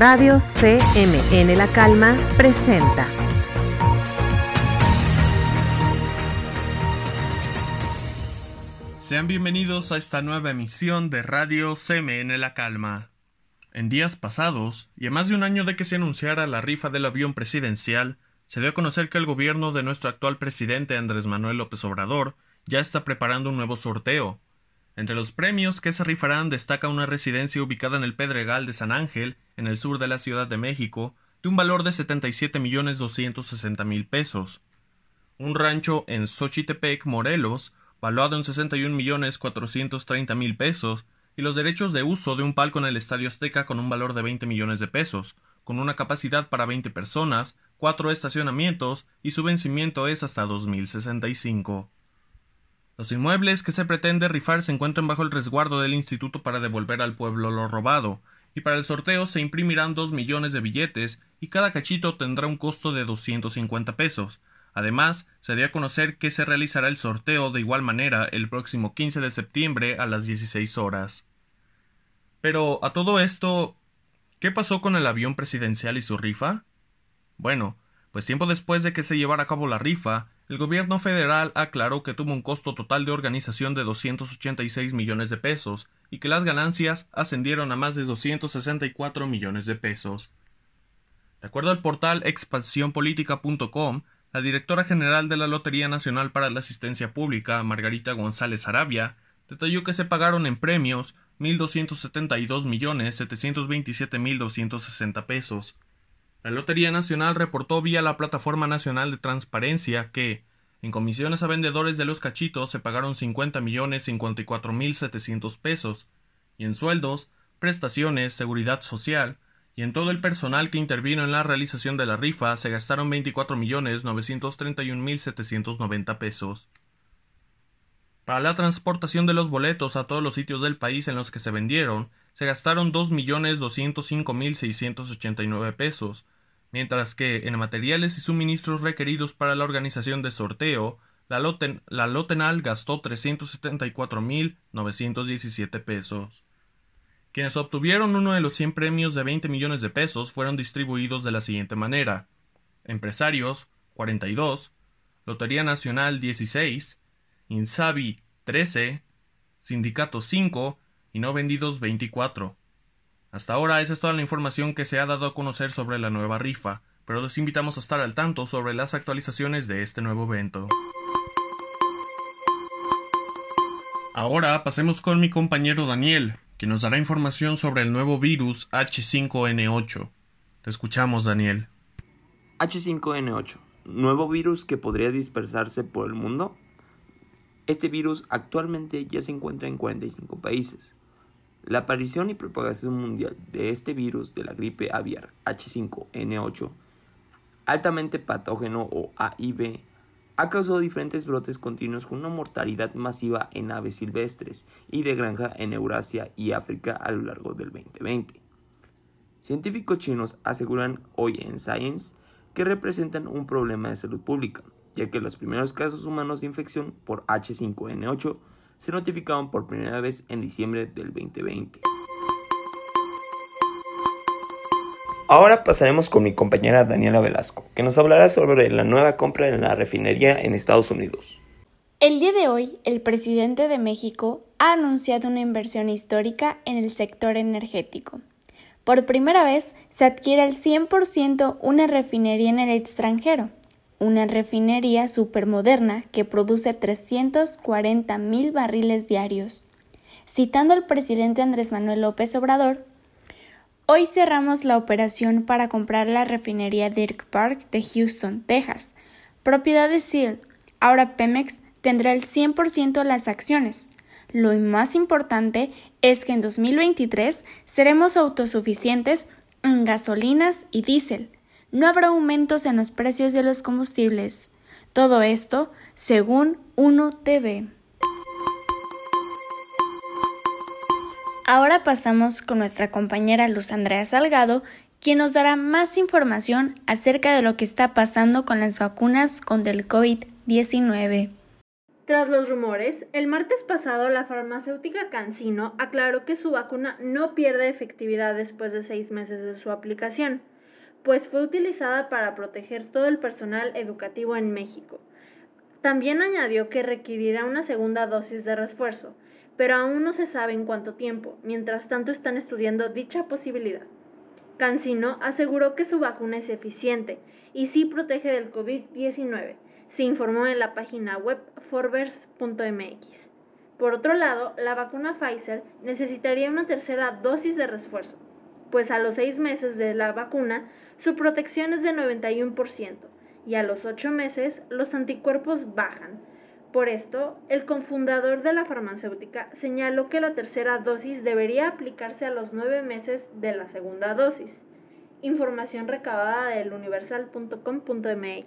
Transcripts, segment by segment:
Radio CMN La Calma presenta. Sean bienvenidos a esta nueva emisión de Radio CMN La Calma. En días pasados, y a más de un año de que se anunciara la rifa del avión presidencial, se dio a conocer que el gobierno de nuestro actual presidente Andrés Manuel López Obrador ya está preparando un nuevo sorteo. Entre los premios que se rifarán destaca una residencia ubicada en el Pedregal de San Ángel, en el sur de la Ciudad de México, de un valor de 77 millones 260 mil pesos. Un rancho en Xochitepec, Morelos, valuado en 61 millones 430 mil pesos, y los derechos de uso de un palco en el Estadio Azteca con un valor de 20 millones de pesos, con una capacidad para 20 personas, cuatro estacionamientos y su vencimiento es hasta 2065. Los inmuebles que se pretende rifar se encuentran bajo el resguardo del instituto para devolver al pueblo lo robado, y para el sorteo se imprimirán dos millones de billetes y cada cachito tendrá un costo de 250 pesos. Además, se dio a conocer que se realizará el sorteo de igual manera el próximo 15 de septiembre a las 16 horas. Pero a todo esto, ¿Qué pasó con el avión presidencial y su rifa? Bueno, pues tiempo después de que se llevara a cabo la rifa, el gobierno federal aclaró que tuvo un costo total de organización de 286 millones de pesos y que las ganancias ascendieron a más de 264 millones de pesos. De acuerdo al portal expansiónpolítica.com, la directora general de la Lotería Nacional para la Asistencia Pública, Margarita González Arabia, detalló que se pagaron en premios 1.272 millones pesos. La Lotería Nacional reportó vía la Plataforma Nacional de Transparencia que, en comisiones a vendedores de los cachitos se pagaron 50 millones pesos, y en sueldos, prestaciones, seguridad social, y en todo el personal que intervino en la realización de la rifa se gastaron 24 millones pesos. Para la transportación de los boletos a todos los sitios del país en los que se vendieron, se gastaron 2.205.689 pesos, mientras que en materiales y suministros requeridos para la organización de sorteo, la, Lotenal gastó 374.917 pesos. Quienes obtuvieron uno de los 100 premios de 20 millones de pesos fueron distribuidos de la siguiente manera: Empresarios 42, Lotería Nacional 16, Insabi 13, Sindicato 5 y no vendidos 24. Hasta ahora esa es toda la información que se ha dado a conocer sobre la nueva rifa, pero los invitamos a estar al tanto sobre las actualizaciones de este nuevo evento. Ahora pasemos con mi compañero Daniel, que nos dará información sobre el nuevo virus H5N8. Te escuchamos, Daniel. H5N8, nuevo virus que podría dispersarse por el mundo. Este virus actualmente ya se encuentra en 45 países. La aparición y propagación mundial de este virus de la gripe aviar H5N8, altamente patógeno o AIV, ha causado diferentes brotes continuos con una mortalidad masiva en aves silvestres y de granja en Eurasia y África a lo largo del 2020. Científicos chinos aseguran hoy en Science que representan un problema de salud pública, ya que los primeros casos humanos de infección por H5N8 se notificaron por primera vez en diciembre del 2020. Ahora pasaremos con mi compañera Daniela Velasco, que nos hablará sobre la nueva compra en la refinería en Estados Unidos. El día de hoy, el presidente de México ha anunciado una inversión histórica en el sector energético. Por primera vez se adquiere al 100% una refinería en el extranjero, una refinería supermoderna que produce 340 mil barriles diarios. Citando al presidente Andrés Manuel López Obrador, hoy cerramos la operación para comprar la refinería Dirk Park de Houston, Texas, propiedad de SEAL. Ahora Pemex tendrá el 100% de las acciones. Lo más importante es que en 2023 seremos autosuficientes en gasolinas y diésel no habrá aumentos en los precios de los combustibles. Todo esto según 1TV. Ahora pasamos con nuestra compañera Luz Andrea Salgado, quien nos dará más información acerca de lo que está pasando con las vacunas contra el COVID-19. Tras los rumores, el martes pasado la farmacéutica Cancino aclaró que su vacuna no pierde efectividad después de seis meses de su aplicación, pues fue utilizada para proteger todo el personal educativo en México. También añadió que requerirá una segunda dosis de refuerzo, pero aún no se sabe en cuánto tiempo, mientras tanto están estudiando dicha posibilidad. Cancino aseguró que su vacuna es eficiente y sí protege del COVID-19 se informó en la página web forbes.mx. Por otro lado, la vacuna Pfizer necesitaría una tercera dosis de refuerzo, pues a los seis meses de la vacuna su protección es de 91% y a los ocho meses los anticuerpos bajan. Por esto, el confundador de la farmacéutica señaló que la tercera dosis debería aplicarse a los nueve meses de la segunda dosis. Información recabada del universal.com.mx.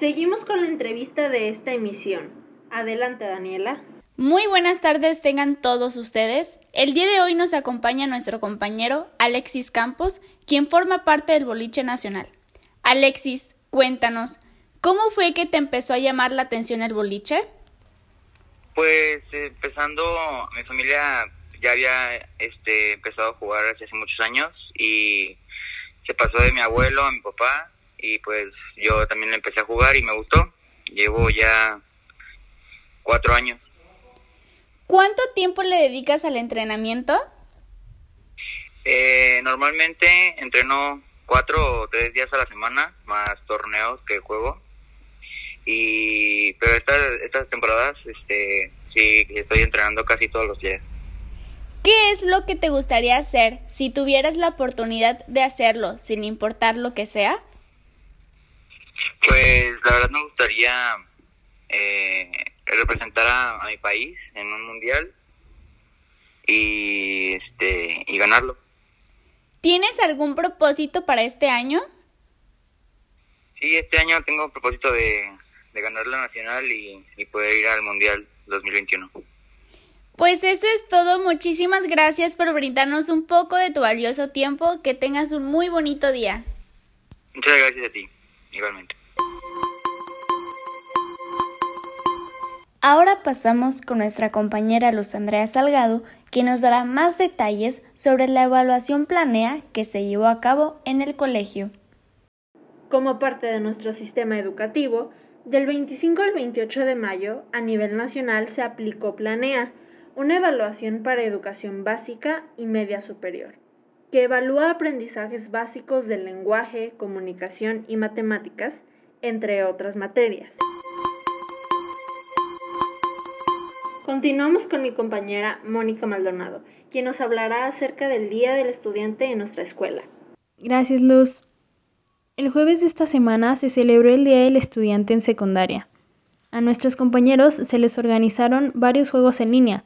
Seguimos con la entrevista de esta emisión. Adelante, Daniela. Muy buenas tardes tengan todos ustedes. El día de hoy nos acompaña nuestro compañero Alexis Campos, quien forma parte del Boliche Nacional. Alexis, cuéntanos, ¿cómo fue que te empezó a llamar la atención el boliche? Pues empezando, mi familia ya había este, empezado a jugar hace muchos años y se pasó de mi abuelo a mi papá y pues yo también empecé a jugar y me gustó. Llevo ya cuatro años. ¿Cuánto tiempo le dedicas al entrenamiento? Eh, normalmente entreno cuatro o tres días a la semana, más torneos que juego. Y pero estas estas temporadas, este, sí estoy entrenando casi todos los días. ¿Qué es lo que te gustaría hacer si tuvieras la oportunidad de hacerlo, sin importar lo que sea? Pues la verdad me gustaría eh, representar a, mi país en un mundial y este y ganarlo. ¿Tienes algún propósito para este año? Sí, este año tengo propósito de, ganar la nacional y, y poder ir al mundial 2021. Pues eso es todo. Muchísimas gracias por brindarnos un poco de tu valioso tiempo. Que tengas un muy bonito día. Muchas gracias a ti, igualmente. Ahora pasamos con nuestra compañera Luz Andrea Salgado, que nos dará más detalles sobre la evaluación planea que se llevó a cabo en el colegio. Como parte de nuestro sistema educativo, del 25 al 28 de mayo, a nivel nacional se aplicó Planea, una evaluación para educación básica y media superior, que evalúa aprendizajes básicos del lenguaje, comunicación y matemáticas, entre otras materias. Continuamos con mi compañera Mónica Maldonado, quien nos hablará acerca del Día del Estudiante en nuestra escuela. Gracias, Luz. El jueves de esta semana se celebró el Día del Estudiante en secundaria. A nuestros compañeros se les organizaron varios juegos en línea,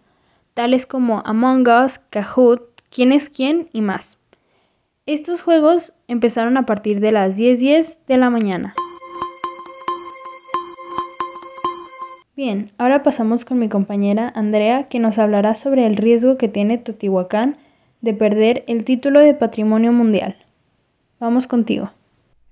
tales como Among Us, Kahoot, Quién es quién y más. Estos juegos empezaron a partir de las 10:10 de la mañana. Bien, ahora pasamos con mi compañera Andrea, que nos hablará sobre el riesgo que tiene Teotihuacán de perder el título de Patrimonio Mundial. Vamos contigo.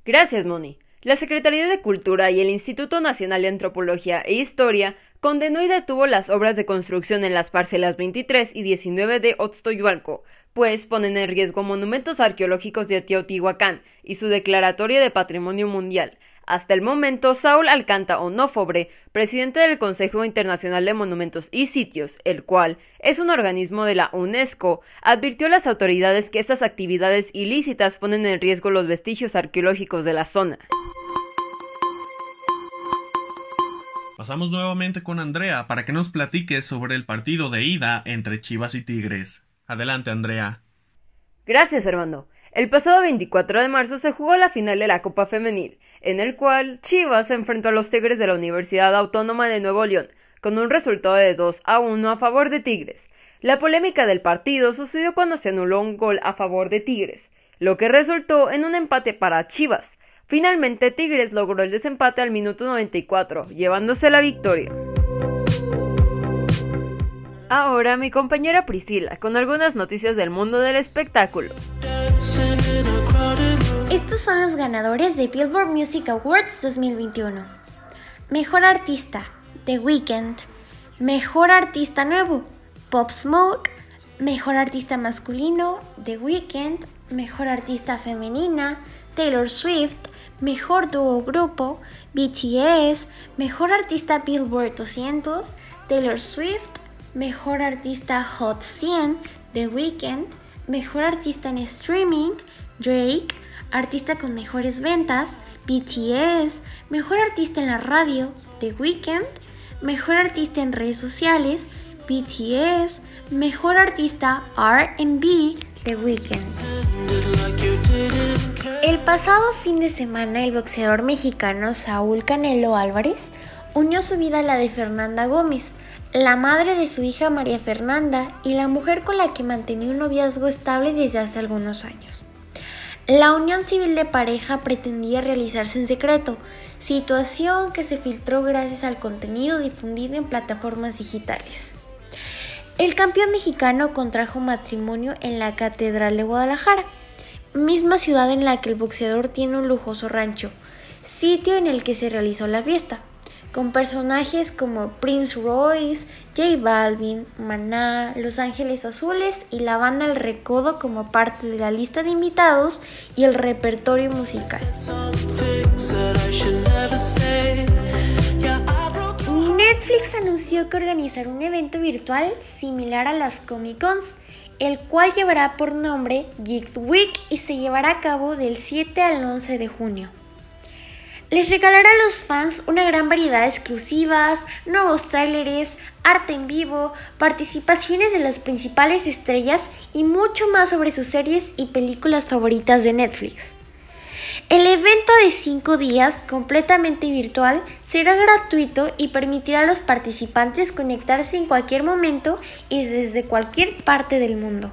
Gracias, Moni. La Secretaría de Cultura y el Instituto Nacional de Antropología e Historia condenó y detuvo las obras de construcción en las parcelas 23 y 19 de Otztoyualco, pues ponen en riesgo monumentos arqueológicos de Teotihuacán y su declaratoria de Patrimonio Mundial, hasta el momento, Saúl Alcanta Onófobre, presidente del Consejo Internacional de Monumentos y Sitios, el cual es un organismo de la UNESCO, advirtió a las autoridades que estas actividades ilícitas ponen en riesgo los vestigios arqueológicos de la zona. Pasamos nuevamente con Andrea para que nos platique sobre el partido de ida entre Chivas y Tigres. Adelante, Andrea. Gracias, hermano. El pasado 24 de marzo se jugó la final de la Copa Femenil, en el cual Chivas se enfrentó a los Tigres de la Universidad Autónoma de Nuevo León, con un resultado de 2 a 1 a favor de Tigres. La polémica del partido sucedió cuando se anuló un gol a favor de Tigres, lo que resultó en un empate para Chivas. Finalmente Tigres logró el desempate al minuto 94, llevándose la victoria. Ahora mi compañera Priscila con algunas noticias del mundo del espectáculo. Estos son los ganadores de Billboard Music Awards 2021. Mejor Artista, The Weeknd. Mejor Artista Nuevo, Pop Smoke. Mejor Artista Masculino, The Weeknd. Mejor Artista Femenina, Taylor Swift. Mejor Dúo Grupo, BTS. Mejor Artista Billboard 200, Taylor Swift. Mejor Artista Hot 100, The Weeknd. Mejor Artista en Streaming, Drake. Artista con mejores ventas, BTS, Mejor Artista en la radio, The Weeknd, Mejor Artista en redes sociales, BTS, Mejor Artista RB, The Weeknd. El pasado fin de semana el boxeador mexicano Saúl Canelo Álvarez unió su vida a la de Fernanda Gómez, la madre de su hija María Fernanda y la mujer con la que mantenía un noviazgo estable desde hace algunos años. La unión civil de pareja pretendía realizarse en secreto, situación que se filtró gracias al contenido difundido en plataformas digitales. El campeón mexicano contrajo matrimonio en la Catedral de Guadalajara, misma ciudad en la que el boxeador tiene un lujoso rancho, sitio en el que se realizó la fiesta con personajes como Prince Royce, J Balvin, Maná, Los Ángeles Azules y la banda El Recodo como parte de la lista de invitados y el repertorio musical. Netflix anunció que organizará un evento virtual similar a las Comic Cons, el cual llevará por nombre Geek Week y se llevará a cabo del 7 al 11 de junio les regalará a los fans una gran variedad de exclusivas, nuevos tráileres, arte en vivo, participaciones de las principales estrellas y mucho más sobre sus series y películas favoritas de Netflix. El evento de 5 días, completamente virtual, será gratuito y permitirá a los participantes conectarse en cualquier momento y desde cualquier parte del mundo.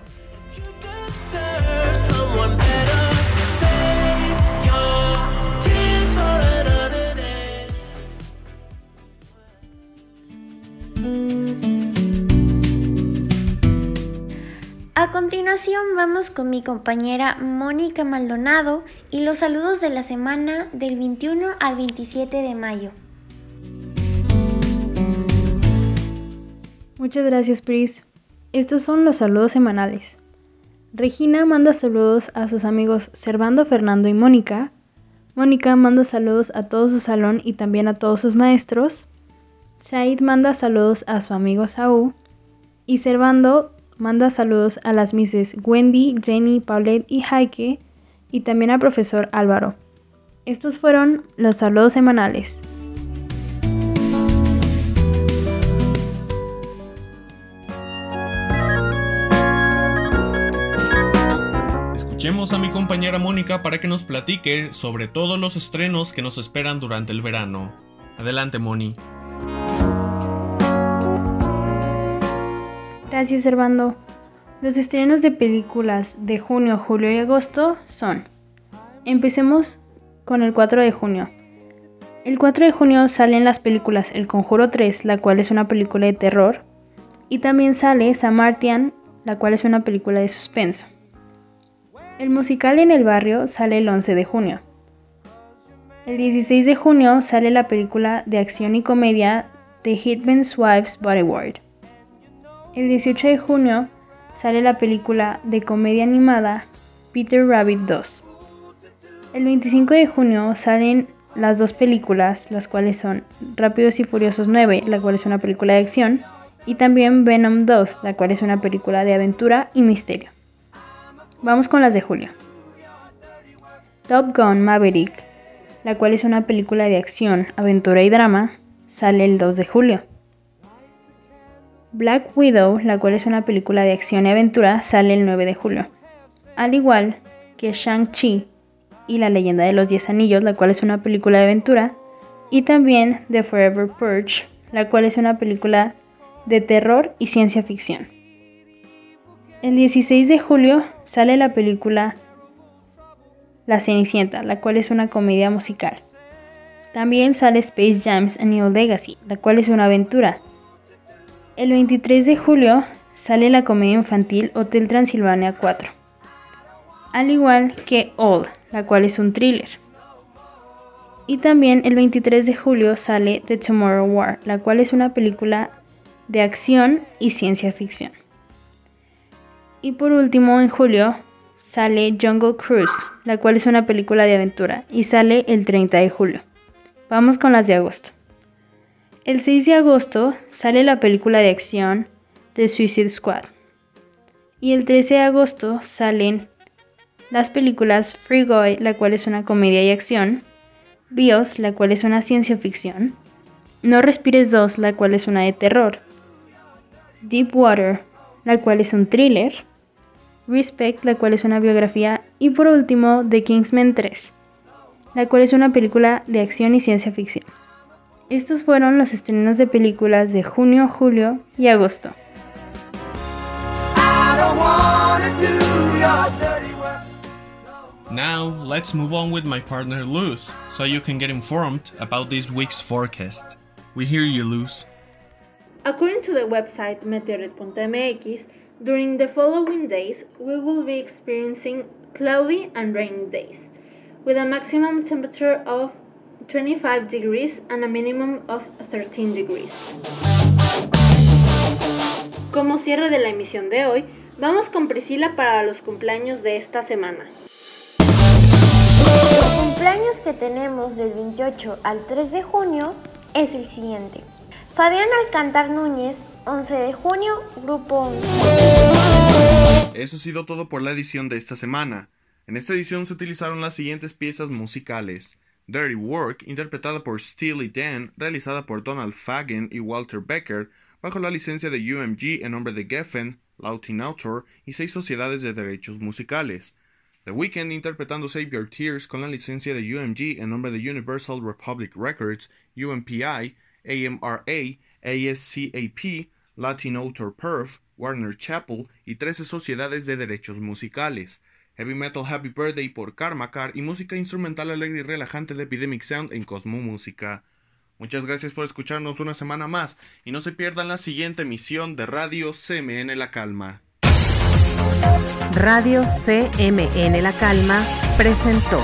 A continuación vamos con mi compañera Mónica Maldonado y los saludos de la semana del 21 al 27 de mayo. Muchas gracias, Pris. Estos son los saludos semanales. Regina manda saludos a sus amigos Servando, Fernando y Mónica. Mónica manda saludos a todo su salón y también a todos sus maestros. Said manda saludos a su amigo Saúl. Y Servando manda saludos a las Misses Wendy, Jenny, Paulette y Heike y también al profesor Álvaro. Estos fueron los saludos semanales. Escuchemos a mi compañera Mónica para que nos platique sobre todos los estrenos que nos esperan durante el verano. Adelante, Moni. Gracias, Servando. Los estrenos de películas de junio, julio y agosto son. Empecemos con el 4 de junio. El 4 de junio salen las películas El Conjuro 3, la cual es una película de terror, y también sale Samartian, la cual es una película de suspenso. El musical en el barrio sale el 11 de junio. El 16 de junio sale la película de acción y comedia The Hitman's Wife's Bodyguard. El 18 de junio sale la película de comedia animada Peter Rabbit 2. El 25 de junio salen las dos películas, las cuales son Rápidos y Furiosos 9, la cual es una película de acción, y también Venom 2, la cual es una película de aventura y misterio. Vamos con las de julio. Top Gun Maverick, la cual es una película de acción, aventura y drama, sale el 2 de julio. Black Widow, la cual es una película de acción y aventura, sale el 9 de julio. Al igual que Shang-Chi y La leyenda de los Diez Anillos, la cual es una película de aventura, y también The Forever Purge, la cual es una película de terror y ciencia ficción. El 16 de julio sale la película La Cenicienta, la cual es una comedia musical. También sale Space Jams A New Legacy, la cual es una aventura. El 23 de julio sale la comedia infantil Hotel Transilvania 4, al igual que All, la cual es un thriller. Y también el 23 de julio sale The Tomorrow War, la cual es una película de acción y ciencia ficción. Y por último, en julio sale Jungle Cruise, la cual es una película de aventura y sale el 30 de julio. Vamos con las de agosto. El 6 de agosto sale la película de acción The Suicide Squad. Y el 13 de agosto salen las películas Free Guy, la cual es una comedia y acción, Bios, la cual es una ciencia ficción, No Respires 2, la cual es una de terror, Deep Water, la cual es un thriller, Respect, la cual es una biografía, y por último The Kingsman 3, la cual es una película de acción y ciencia ficción. Estos fueron los estrenos de películas de junio, julio y agosto. Now, let's move on with my partner Luz, so you can get informed about this week's forecast. We hear you, Luz. According to the website meteorit.mx, during the following days, we will be experiencing cloudy and rainy days, with a maximum temperature of 25 degrees and a minimum of 13 degrees. Como cierre de la emisión de hoy, vamos con Priscila para los cumpleaños de esta semana. El cumpleaños que tenemos del 28 al 3 de junio es el siguiente. Fabián Alcantar Núñez, 11 de junio, Grupo 11. Eso ha sido todo por la edición de esta semana. En esta edición se utilizaron las siguientes piezas musicales. Dirty Work, interpretada por Steely Dan, realizada por Donald Fagen y Walter Becker, bajo la licencia de UMG en nombre de Geffen, Lautin Autor y seis sociedades de derechos musicales. The Weeknd interpretando Save Your Tears con la licencia de UMG en nombre de Universal Republic Records, UMPI, AMRA, ASCAP, Latin Autor Perf, Warner Chappell y 13 sociedades de derechos musicales. Heavy Metal Happy Birthday por Karmakar y música instrumental alegre y relajante de Epidemic Sound en Cosmo Música. Muchas gracias por escucharnos una semana más y no se pierdan la siguiente emisión de Radio CMN La Calma. Radio CMN La Calma presentó.